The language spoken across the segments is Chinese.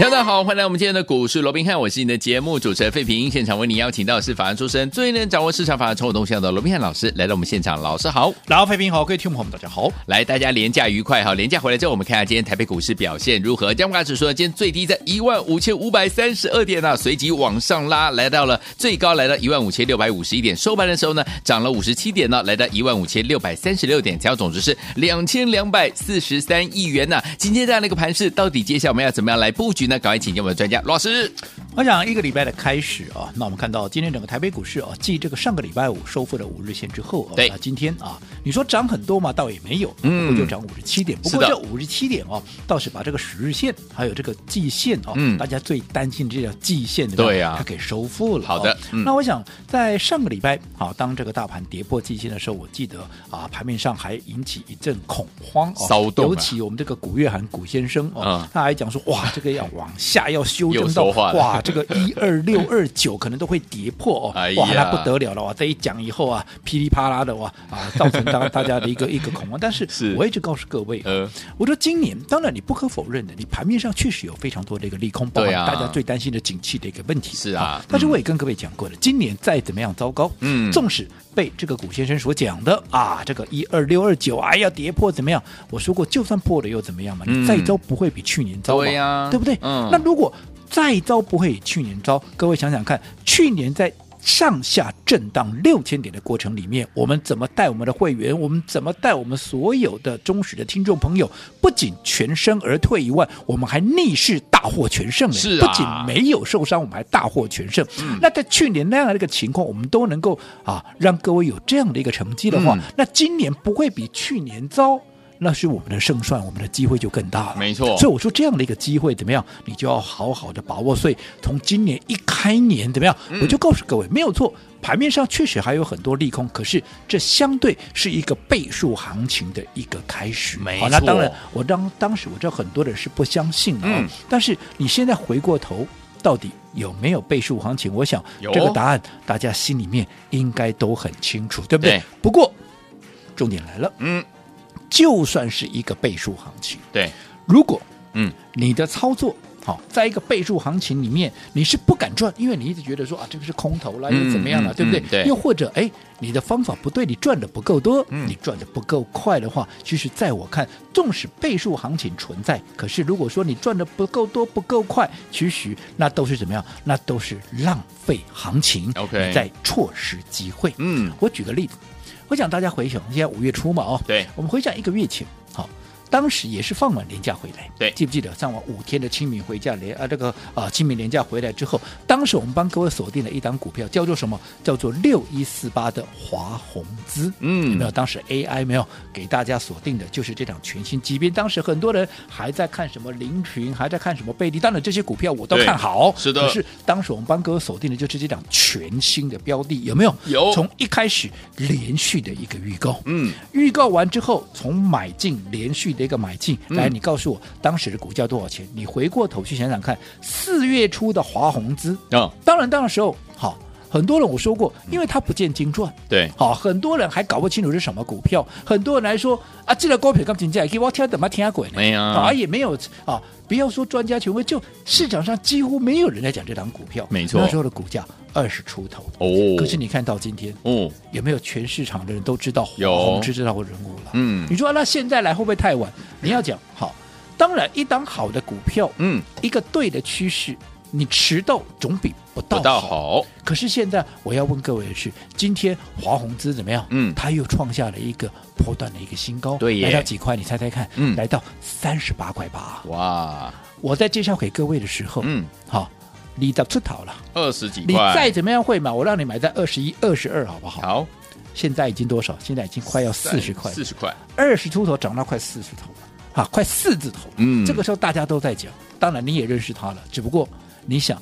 大家好，欢迎来到我们今天的股市罗宾汉，我是你的节目主持人费平。现场为你邀请到的是法案出身、最能掌握市场法案筹码动向的罗宾汉老师来到我们现场，老师好，老费平好，各位听众朋友们大家好，来大家廉价愉快哈，廉价回来之后我们看一下今天台北股市表现如何？加权指数呢，今天最低在一万五千五百三十二点啊，随即往上拉，来到了最高来到一万五千六百五十一点，收盘的时候呢涨了五十七点呢，来到一万五千六百三十六点，成交总值是两千两百四十三亿元呐。今天这样的一个盘势，到底接下来我们要怎么样来布局那？赶快请教我们的专家。罗老师，我想一个礼拜的开始啊，那我们看到今天整个台北股市啊，继这个上个礼拜五收复了五日线之后啊，那今天啊，你说涨很多嘛，倒也没有，嗯，不过就涨五十七点。不过这五十七点哦，倒是把这个十日线还有这个季线啊，嗯，大家最担心的这条季线的对呀，它给收复了。好的，那我想在上个礼拜啊，当这个大盘跌破季线的时候，我记得啊，盘面上还引起一阵恐慌骚动，尤其我们这个古月涵古先生啊，他还讲说哇，这个要往下要。修正到哇，这个一二六二九可能都会跌破哦，哇，那不得了了哇！这一讲以后啊，噼里啪啦的哇啊，造成大大家的一个一个恐慌。但是 我一直告诉各位，呃，我说今年当然你不可否认的，你盘面上确实有非常多的一个利空，包括大家最担心的景气的一个问题是啊。但是我也跟各位讲过了，今年再怎么样糟糕，嗯，纵使被这个古先生所讲的啊，这个一二六二九哎呀跌破怎么样？我说过，就算破了又怎么样嘛？你再糟不会比去年糟嘛？对不对？嗯，那如果再糟不会比去年糟，各位想想看，去年在上下震荡六千点的过程里面，我们怎么带我们的会员？我们怎么带我们所有的忠实的听众朋友？不仅全身而退以外，我们还逆势大获全胜。是啊，不仅没有受伤，我们还大获全胜。嗯、那在去年那样的一个情况，我们都能够啊，让各位有这样的一个成绩的话，嗯、那今年不会比去年糟。那是我们的胜算，我们的机会就更大了。没错，所以我说这样的一个机会怎么样，你就要好好的把握。所以从今年一开年怎么样，嗯、我就告诉各位，没有错，盘面上确实还有很多利空，可是这相对是一个倍数行情的一个开始。没错，好，那当然，我当当时我知道很多人是不相信的，嗯，但是你现在回过头，到底有没有倍数行情？我想这个答案大家心里面应该都很清楚，对不对？对，不过重点来了，嗯。就算是一个倍数行情，对，如果嗯你的操作好，在一个倍数行情里面，你是不敢赚，因为你一直觉得说啊这个是空头了，又怎么样了，对不对？对。又或者哎，你的方法不对，你赚的不够多，你赚的不够快的话，其实在我看，纵使倍数行情存在，可是如果说你赚的不够多、不够快，其实那都是怎么样？那都是浪费行情，OK，在错失机会。嗯，我举个例子。我想大家回想，现在五月初嘛，哦，对，我们回想一个月前，好。当时也是放完年假回来，对，记不记得上完五天的清明回家连啊，这个啊清明年假回来之后，当时我们帮各位锁定了一档股票，叫做什么？叫做六一四八的华宏资，嗯，有没有？当时 AI 没有给大家锁定的就是这档全新即便。当时很多人还在看什么林群，还在看什么贝利，当然这些股票我都看好，是的。可是当时我们帮各位锁定的就是这档全新的标的，有没有？有。从一开始连续的一个预告，嗯，预告完之后，从买进连续。这个买进来，你告诉我当时的股价多少钱？你回过头去想想看，四月初的华宏资啊，当然，当时候好，很多人我说过，因为它不见经传，对，好，很多人还搞不清楚是什么股票，很多人来说啊，这个高票刚进价，给我听怎么听鬼呢？没有，啊，也没有啊，不要说专家权威，就市场上几乎没有人在讲这档股票，没错，那时候的股价二十出头。哦，可是你看到今天，哦，有没有全市场的人都知道华宏资这号人物了？嗯，你说那现在来会不会太晚？你要讲好，当然一档好的股票，嗯，一个对的趋势，你迟到总比不到好。好，可是现在我要问各位的是，今天华宏资怎么样？嗯，它又创下了一个波段的一个新高，对，来到几块？你猜猜看？嗯，来到三十八块八。哇！我在介绍给各位的时候，嗯，好。你到出头了，二十几块。你再怎么样会买，我让你买在二十一、二十二，好不好？好。现在已经多少？现在已经快要四十块，四十块，二十出头涨到快四十头了，啊，快四字头。嗯，这个时候大家都在讲，当然你也认识他了，只不过你想，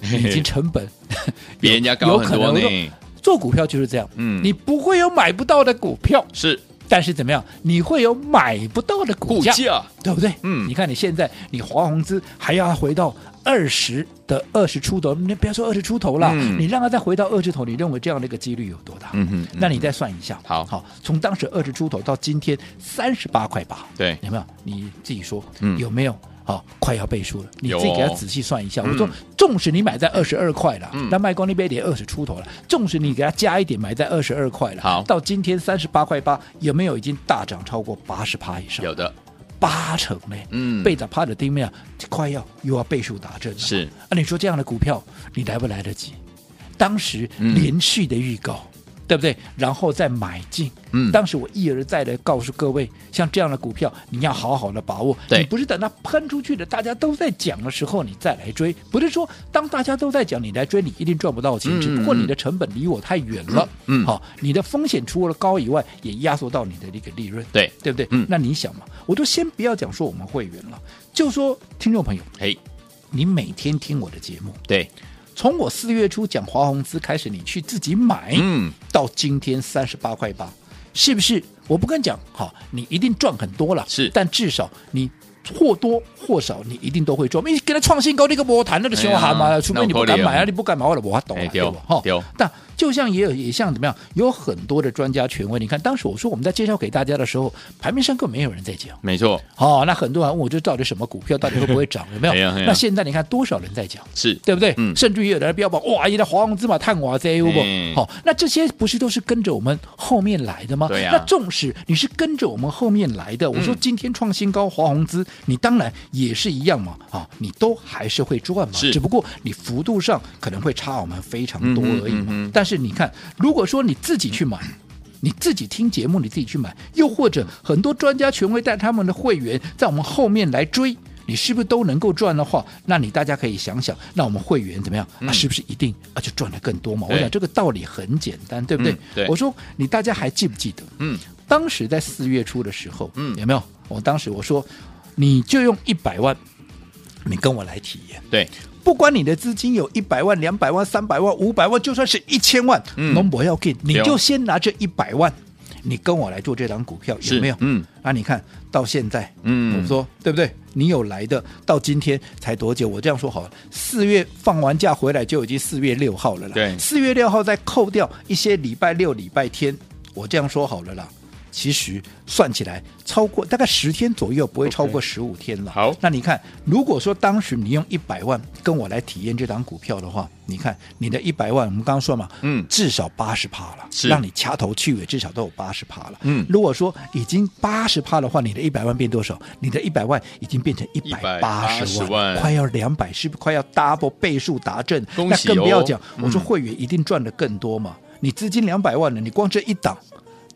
你 已经成本 比人家高很多呢。做股票就是这样，嗯，你不会有买不到的股票，是。但是怎么样？你会有买不到的股价，股价对不对？嗯，你看你现在你华宏资还要回到二十的二十出头，你不要说二十出头了，嗯、你让它再回到二十头，你认为这样的一个几率有多大？嗯哼，嗯，那你再算一下，好好，从当时二十出头到今天三十八块八，对，有没有？你自己说，嗯，有没有？好，快要倍数了，你自己给他仔细算一下。哦、我说，纵使你买在二十二块了，那卖光那边也二十出头了，纵使你给他加一点，买在二十二块了，好，到今天三十八块八，有没有已经大涨超过八十趴以上？有的，八成呢，嗯，倍涨趴的地面快要又要倍数打针了。是，啊，你说这样的股票，你来不来得及？当时连续的预告。嗯对不对？然后再买进。嗯，当时我一而再的告诉各位，像这样的股票，你要好好的把握。对，你不是等它喷出去的，大家都在讲的时候，你再来追。不是说当大家都在讲，你来追，你一定赚不到钱。嗯、只不过你的成本离我太远了。嗯，好、哦，你的风险除了高以外，也压缩到你的一个利润。对，对不对？嗯，那你想嘛，我就先不要讲说我们会员了，就说听众朋友，嘿，你每天听我的节目，对。从我四月初讲华宏资开始，你去自己买，嗯，到今天三十八块八，是不是？我不跟你讲，好，你一定赚很多了，是，但至少你或多或少，你一定都会赚。你给他创新高，你个波谈那个小孩嘛，除非你不敢买啊，你不敢买，我我懂了，对吧？哈，但。就像也有也像怎么样，有很多的专家权威。你看当时我说我们在介绍给大家的时候，盘面上根本没有人在讲。没错。好、哦，那很多人问我，这到底什么股票，到底会不会涨？有没有？哎、那现在你看多少人在讲？是对不对？嗯、甚至于有人标榜哇，一个华宏资嘛，探瓦在不？好，那这些不是都是跟着我们后面来的吗？对呀、啊。那纵使你是跟着我们后面来的，我说今天创新高，华宏资，你当然也是一样嘛。啊，你都还是会赚嘛。只不过你幅度上可能会差我们非常多而已嘛。嗯嗯嗯、但是你看，如如果说你自己去买，你自己听节目，你自己去买，又或者很多专家权威带他们的会员在我们后面来追，你是不是都能够赚的话？那你大家可以想想，那我们会员怎么样？嗯、啊，是不是一定啊就赚的更多嘛？我想这个道理很简单，对不对？嗯、对我说你大家还记不记得？嗯，当时在四月初的时候，嗯，有没有？我当时我说，你就用一百万，你跟我来体验，对。不管你的资金有一百万、两百万、三百万、五百万，就算是一千万，那我要给你就先拿这一百万，你跟我来做这档股票，有没有？嗯，那你看到现在，嗯，我说对不对？你有来的，到今天才多久？我这样说好了，四月放完假回来就已经四月六号了啦。对，四月六号再扣掉一些礼拜六、礼拜天，我这样说好了啦。其实算起来，超过大概十天左右，不会超过十五天了。Okay. 好，那你看，如果说当时你用一百万跟我来体验这档股票的话，你看你的一百万，我们刚刚说嘛，嗯，至少八十趴了，是让你掐头去尾，至少都有八十趴了。嗯，如果说已经八十趴的话，你的一百万变多少？你的一百万已经变成一百八十万，快要两百，是不是快要 double 倍数达阵？哦，那更不要讲，我说会员一定赚的更多嘛。嗯，你资金两百万了，你光这一档。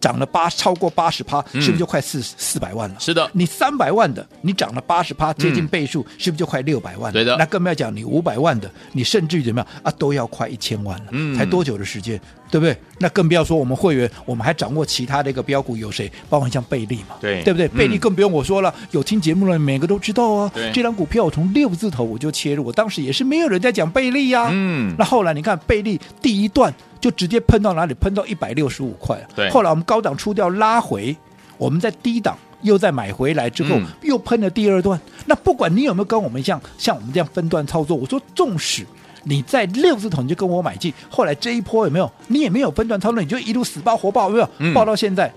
涨了八超过八十趴，是不是就快四四百万了？是的，你三百万的，你涨了八十趴，接近倍数，嗯、是不是就快六百万了？对的，那更不要讲你五百万的，你甚至于怎么样啊，都要快一千万了。嗯，才多久的时间，对不对？那更不要说我们会员，我们还掌握其他的一个标股，有谁？包括像贝利嘛，对，对不对？贝利更不用我说了，嗯、有听节目的每个都知道啊。这张股票我从六字头我就切入，我当时也是没有人在讲贝利呀、啊。嗯，那后来你看贝利第一段。就直接喷到哪里？喷到一百六十五块。对，后来我们高档出掉拉回，我们在低档又再买回来之后，嗯、又喷了第二段。那不管你有没有跟我们像像我们这样分段操作，我说纵使你在六字头你就跟我买进，后来这一波有没有？你也没有分段操作，你就一路死爆活爆，有没有？嗯、抱到现在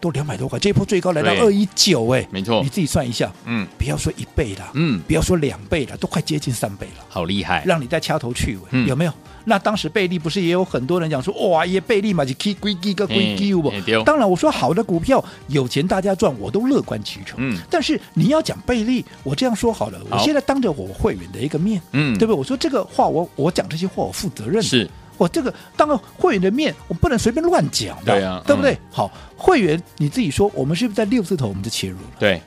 都两百多块，这一波最高来到二一九，哎，没错，你自己算一下，嗯，不要说一倍了，嗯，不要说两倍了，都快接近三倍了，好厉害，让你再掐头去尾，嗯、有没有？那当时贝利不是也有很多人讲说，哇，耶贝利嘛，就 K 归 K 个归基不？当然，我说好的股票有钱大家赚，我都乐观其成。嗯，但是你要讲贝利，我这样说好了，我现在当着我会员的一个面，嗯，对不对？我说这个话我，我我讲这些话，我负责任。是，我这个当个会员的面，我不能随便乱讲的，对啊，对不对？嗯、好，会员你自己说，我们是不是在六字头我们就切入了？对。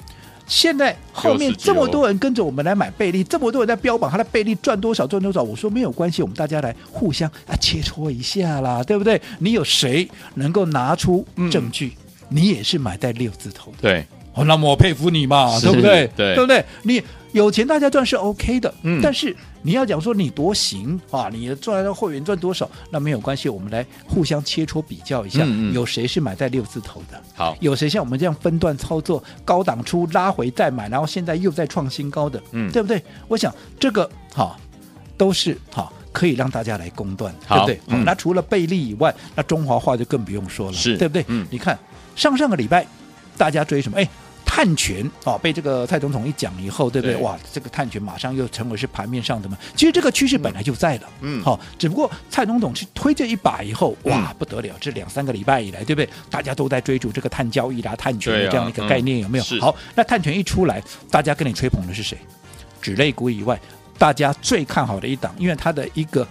现在后面这么多人跟着我们来买贝利，这么多人在标榜他的贝利赚多少赚多少，我说没有关系，我们大家来互相啊切磋一下啦，对不对？你有谁能够拿出证据？嗯、你也是买在六字头的，对，哦，那么我佩服你嘛，对不对？对，对不对？你有钱大家赚是 OK 的，嗯，但是你要讲说你多行啊，你赚的会员赚多少，那没有关系，我们来互相切磋比较一下，嗯嗯有谁是买在六字头的？好，有谁像我们这样分段操作，高档出拉回再买，然后现在又在创新高的，嗯，对不对？我想这个哈都是哈。可以让大家来公断，对不对？嗯、那除了贝利以外，那中华化就更不用说了，是对不对？嗯，你看上上个礼拜大家追什么？哎，碳权哦，被这个蔡总统一讲以后，对不对？对哇，这个碳权马上又成为是盘面上的嘛。其实这个趋势本来就在了，嗯，好、哦，只不过蔡总统去推这一把以后，哇，不得了！这两三个礼拜以来，对不对？大家都在追逐这个碳交易啦、碳权的这样一个概念，啊嗯、有没有？好，那碳权一出来，大家跟你吹捧的是谁？纸类股以外。大家最看好的一档，因为它的一个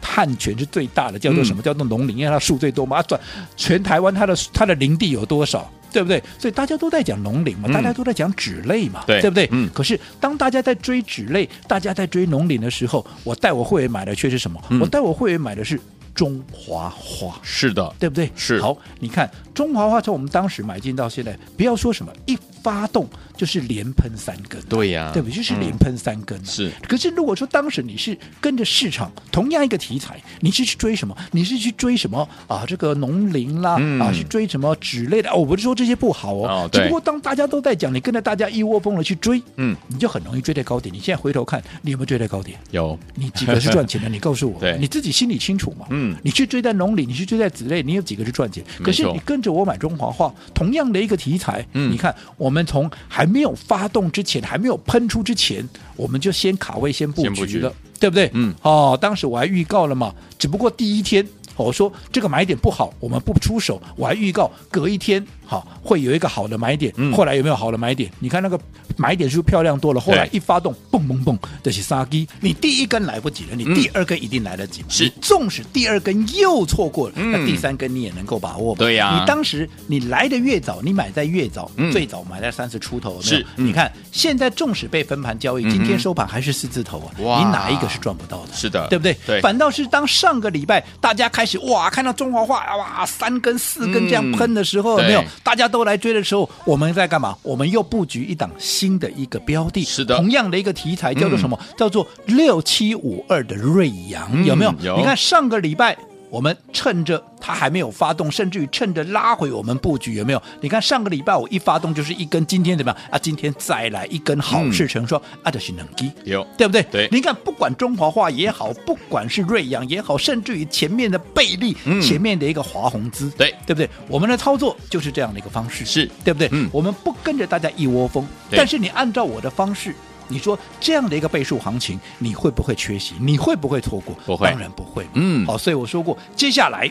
碳权是最大的，叫做什么？叫做农林，因为它树最多嘛。转全台湾它的它的林地有多少，对不对？所以大家都在讲农林嘛，大家都在讲纸类嘛，对不对？嗯。可是当大家在追纸类，大家在追农林的时候，我带我会员买的却是什么？我带我会员买的是中华花，是的，对不对？是。好，你看中华花从我们当时买进到现在，不要说什么一发动。就是连喷三根，对呀，对不对？就是连喷三根。是，可是如果说当时你是跟着市场同样一个题材，你是去追什么？你是去追什么啊？这个农林啦，啊，去追什么纸类的？哦，我不是说这些不好哦，只不过当大家都在讲，你跟着大家一窝蜂的去追，嗯，你就很容易追在高点。你现在回头看，你有没有追在高点？有。你几个是赚钱的？你告诉我，你自己心里清楚嘛？嗯，你去追在农林，你去追在纸类，你有几个是赚钱？可是你跟着我买中华化，同样的一个题材，嗯，你看我们从还没有发动。之前还没有喷出之前，我们就先卡位先布局了，对不对？嗯，哦，当时我还预告了嘛，只不过第一天。我说这个买点不好，我们不出手。我还预告隔一天，好会有一个好的买点。嗯、后来有没有好的买点？你看那个买点是不是漂亮多了？后来一发动，蹦蹦蹦，这是杀鸡。你第一根来不及了，你第二根一定来得及。嗯、是，纵使第二根又错过了，嗯、那第三根你也能够把握。对呀、啊，你当时你来的越早，你买在越早，嗯、最早买在三十出头有没有？是，嗯、你看现在纵使被分盘交易，今天收盘还是四字头啊。哇你哪一个是赚不到的？是的，对不对？对。反倒是当上个礼拜大家开始哇，看到中华化哇三根四根这样喷的时候，没有？大家都来追的时候，我们在干嘛？我们又布局一档新的一个标的，是的，同样的一个题材叫做什么？嗯、叫做六七五二的瑞阳，嗯、有没有？有。你看上个礼拜。我们趁着它还没有发动，甚至于趁着拉回我们布局，有没有？你看上个礼拜我一发动就是一根，今天怎么样啊？今天再来一根好事成双，啊，这是能机，有对不对？对。你看，不管中华化也好，不管是瑞阳也好，甚至于前面的贝利，嗯、前面的一个华宏资，对对不对？我们的操作就是这样的一个方式，是对不对？嗯。我们不跟着大家一窝蜂，但是你按照我的方式。你说这样的一个倍数行情，你会不会缺席？你会不会错过？不会，当然不会。嗯，好，所以我说过，接下来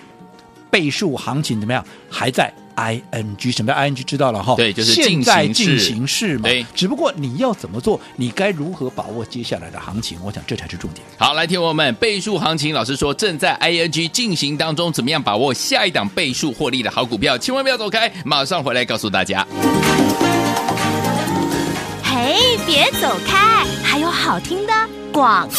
倍数行情怎么样？还在 ing，什么叫 ing？知道了哈？对，就是现在进行式嘛。对，只不过你要怎么做，你该如何把握接下来的行情？我想这才是重点。好，来听我们倍数行情，老师说正在 ing 进行当中，怎么样把握下一档倍数获利的好股票？千万不要走开，马上回来告诉大家。嘿，别走开，还有好听的。广告，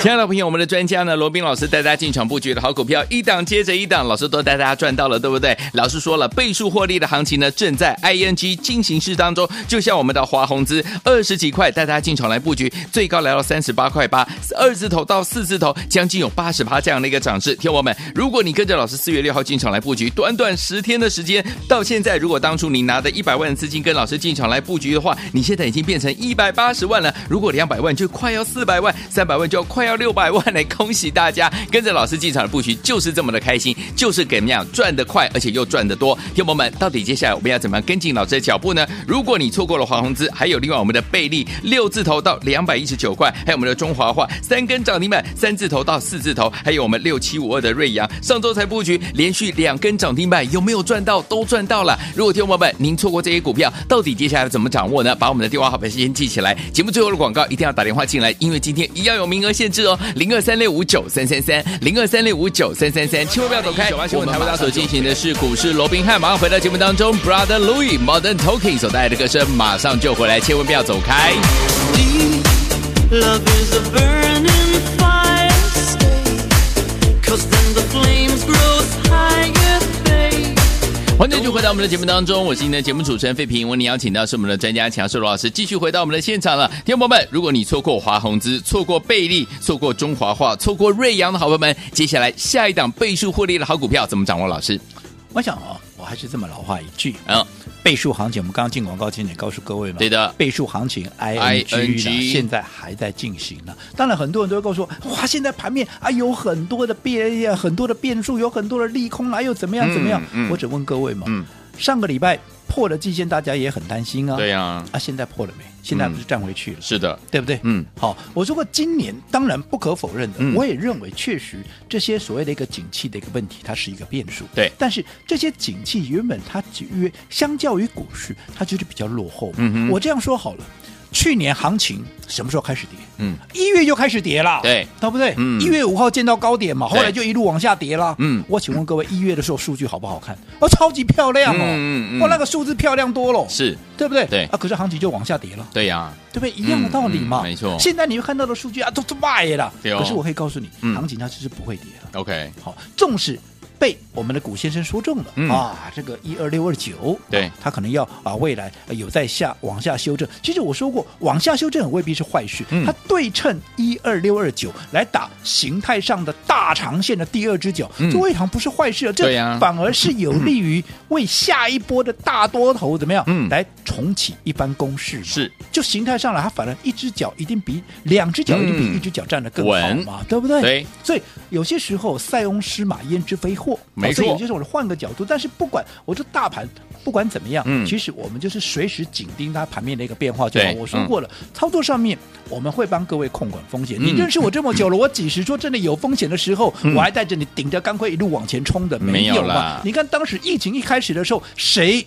亲爱的朋友，我们的专家呢，罗宾老师带大家进场布局的好股票，一档接着一档，老师都带大家赚到了，对不对？老师说了，倍数获利的行情呢，正在 ING 进行式当中。就像我们的华宏资二十几块带大家进场来布局，最高来到三十八块八，二字头到四字头，将近有八十趴这样的一个涨势。听我们，如果你跟着老师四月六号进场来布局，短短十天的时间，到现在，如果当初你拿的一百万的资金跟老师进场来布局的话，你现在已经变成一百八十万了。如果两百万就快要四百万。三百万就要快要六百万来，恭喜大家跟着老师进场的布局就是这么的开心，就是怎么样赚得快，而且又赚得多。听友们，到底接下来我们要怎么样跟进老师的脚步呢？如果你错过了华宏资，还有另外我们的贝利六字头到两百一十九块，还有我们的中华化三根涨停板三字头到四字头，还有我们六七五二的瑞阳，上周才布局，连续两根涨停板，有没有赚到？都赚到了。如果听友们您错过这些股票，到底接下来怎么掌握呢？把我们的电话号码先记起来。节目最后的广告一定要打电话进来，因为今天一样有名额限制哦，零二三六五九三三三，零二三六五九三三三，千万不要走开。九八新闻台湾大家所进行的是股市罗宾汉，马上回到节目当中，Brother Louis Modern Talking 所带来的歌声，马上就回来，千万不要走开。欢迎继续回到我们的节目当中，我是您的节目主持人费平。为您邀请到是我们的专家强硕罗老师，继续回到我们的现场了。听众朋友们，如果你错过华宏资、错过贝利、错过中华化、错过瑞阳的好朋友们，接下来下一档倍数获利的好股票怎么掌握？老师，我想哦，我还是这么老话一句啊。倍数行情，我们刚刚进广告前也告诉各位嘛，对的，倍数行情 ING 现在还在进行呢。当然，很多人都会告诉我，哇，现在盘面啊有很多的变，很多的变数，有很多的利空，啊，又怎么样怎么样？嗯嗯、我只问各位嘛，嗯、上个礼拜破了季线，大家也很担心啊。对呀、啊，啊，现在破了没？现在不是站回去了？是的，对不对？嗯，好，我说过今年当然不可否认的，嗯、我也认为确实这些所谓的一个景气的一个问题，它是一个变数。对，但是这些景气原本它约相较于股市，它就是比较落后。嗯嗯，我这样说好了。去年行情什么时候开始跌？嗯，一月就开始跌了，对，对不对？嗯，一月五号见到高点嘛，后来就一路往下跌了。嗯，我请问各位，一月的时候数据好不好看？哦，超级漂亮哦，嗯嗯，哇，那个数字漂亮多了，是对不对？对啊，可是行情就往下跌了，对呀，对不对？一样的道理嘛，没错。现在你会看到的数据啊，都是卖了，可是我可以告诉你，行情它就是不会跌了。OK，好，重视。被我们的古先生说中了、嗯、啊！这个一二六二九，对，他可能要啊，未来有在下往下修正。其实我说过，往下修正未必是坏事，嗯、它对称一二六二九来打形态上的大长线的第二只脚，嗯、这未尝不是坏事啊。这反而是有利于为下一波的大多头怎么样？嗯，来重启一番攻势。是，就形态上来，它反而一只脚一定比两只脚一定比一只脚站得更好嘛，嗯、对不对？对，所以有些时候塞翁失马焉知非祸。没错，所以就是我换个角度，但是不管我说大盘不管怎么样，嗯，其实我们就是随时紧盯它盘面的一个变化就好。我说过了，操作上面我们会帮各位控管风险。你认识我这么久了，我几时说真的有风险的时候，我还带着你顶着钢盔一路往前冲的？没有了。你看当时疫情一开始的时候，谁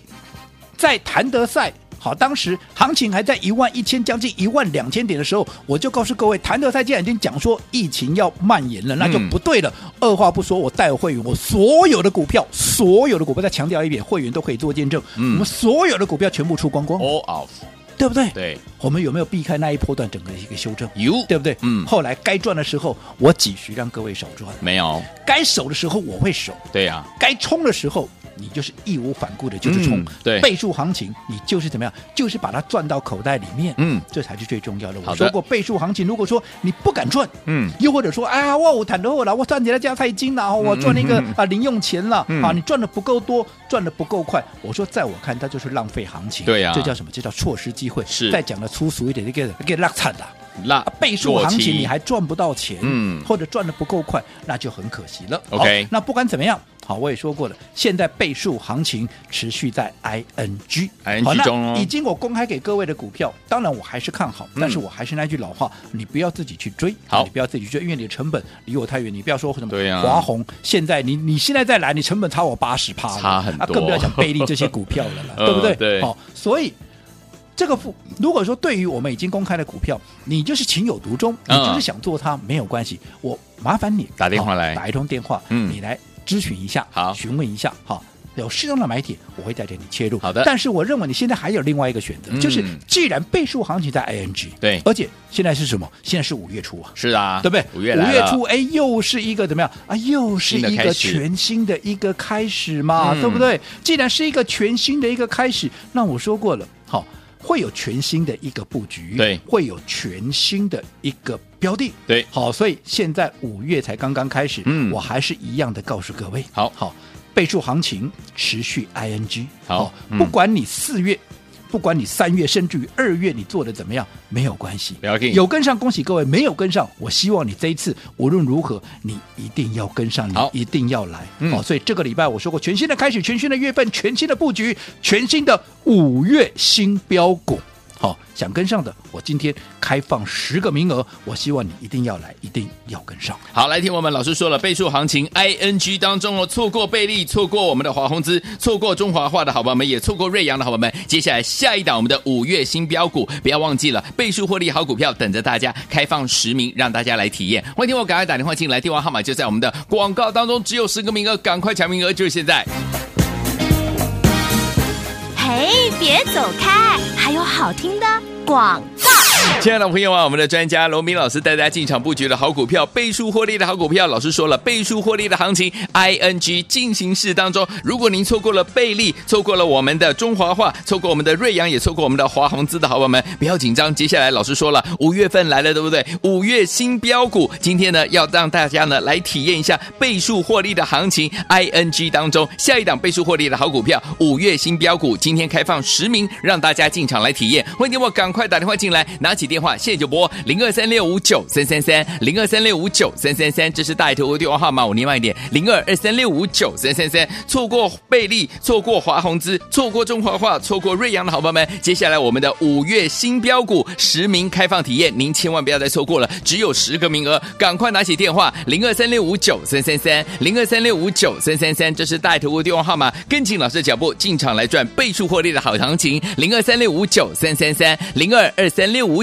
在谭德赛？好，当时行情还在一万一千，将近一万两千点的时候，我就告诉各位，谭德塞既然已经讲说疫情要蔓延了，那就不对了。嗯、二话不说，我带会员，我所有的股票，所有的股票，再强调一遍，会员都可以做见证。嗯、我们所有的股票全部出光光，all off，对不对？对，我们有没有避开那一波段整个一个修正？有，对不对？嗯。后来该赚的时候，我几许让各位少赚？没有。该守的时候，我会守。对呀、啊。该冲的时候。你就是义无反顾的，就是冲、嗯、对。倍数行情，你就是怎么样，就是把它赚到口袋里面，嗯，这才是最重要的。我说过，倍数行情，如果说你不敢赚，嗯，又或者说，哎呀，我谈多了，我赚起来加菜金了，我赚那个啊零用钱了，啊，你赚的不够多，赚的不够快，我说，在我看，它就是浪费行情，对呀，这叫什么？这叫错失机会。是，再讲的粗俗一点，这个这个落惨的。那倍数行情你还赚不到钱，嗯，或者赚的不够快，那就很可惜了。OK，那不管怎么样，好，我也说过了，现在倍数行情持续在 ING，ING 中哦，已经我公开给各位的股票，当然我还是看好，但是我还是那句老话，你不要自己去追，好，你不要自己去追，因为你的成本离我太远，你不要说什么对呀，华宏现在你你现在再来，你成本差我八十趴，差很多，更不要讲贝利这些股票了了，对不对？对，好，所以。这个如果说对于我们已经公开的股票，你就是情有独钟，你就是想做它，没有关系。我麻烦你打电话来，打一通电话，嗯，你来咨询一下，好，询问一下，好，有适当的买点，我会带着你切入。好的。但是我认为你现在还有另外一个选择，就是既然倍数行情在 ING，对，而且现在是什么？现在是五月初啊，是啊，对不对？五月五月初，哎，又是一个怎么样啊？又是一个全新的一个开始嘛，对不对？既然是一个全新的一个开始，那我说过了，好。会有全新的一个布局，对，会有全新的一个标的，对，好，所以现在五月才刚刚开始，嗯，我还是一样的告诉各位，好。好，备注行情持续 ING，好，不管你四月。不管你三月甚至于二月你做的怎么样，没有关系。有跟上，恭喜各位；没有跟上，我希望你这一次无论如何，你一定要跟上，你一定要来。好，嗯、好，所以这个礼拜我说过，全新的开始，全新的月份，全新的布局，全新的五月新标股。好，想跟上的，我今天开放十个名额，我希望你一定要来，一定要跟上。好，来听我们老师说了，倍数行情 ING 当中哦，错过贝利，错过我们的华宏资，错过中华化的好朋友们，也错过瑞阳的好朋友们，接下来下一档我们的五月新标股，不要忘记了，倍数获利好股票等着大家，开放十名让大家来体验。欢迎听我赶快打电话进来，电话号码就在我们的广告当中，只有十个名额，赶快抢名额，就是现在。嘿，别走开，好听的广。亲爱的朋友啊，我们的专家罗明老师带大家进场布局的好股票，倍数获利的好股票。老师说了，倍数获利的行情，ING 进行式当中，如果您错过了倍利，错过了我们的中华化，错过我们的瑞阳，也错过我们的华宏资的好朋友们，不要紧张。接下来老师说了，五月份来了，对不对？五月新标股，今天呢要让大家呢来体验一下倍数获利的行情，ING 当中下一档倍数获利的好股票，五月新标股，今天开放十名，让大家进场来体验。欢迎我赶快打电话进来，拿起电话，现在就拨零二三六五九三三三零二三六五九三三三，这是大头的电话号码，我念慢一点，零二二三六五九三三三。错过贝利，错过华宏资，错过中华化，错过瑞阳的好朋友们，接下来我们的五月新标股实名开放体验，您千万不要再错过了，只有十个名额，赶快拿起电话，零二三六五九三三三零二三六五九三三三，这是大头的电话号码，跟紧老师的脚步进场来赚倍数获利的好行情，零二三六五九三三三零二二三六五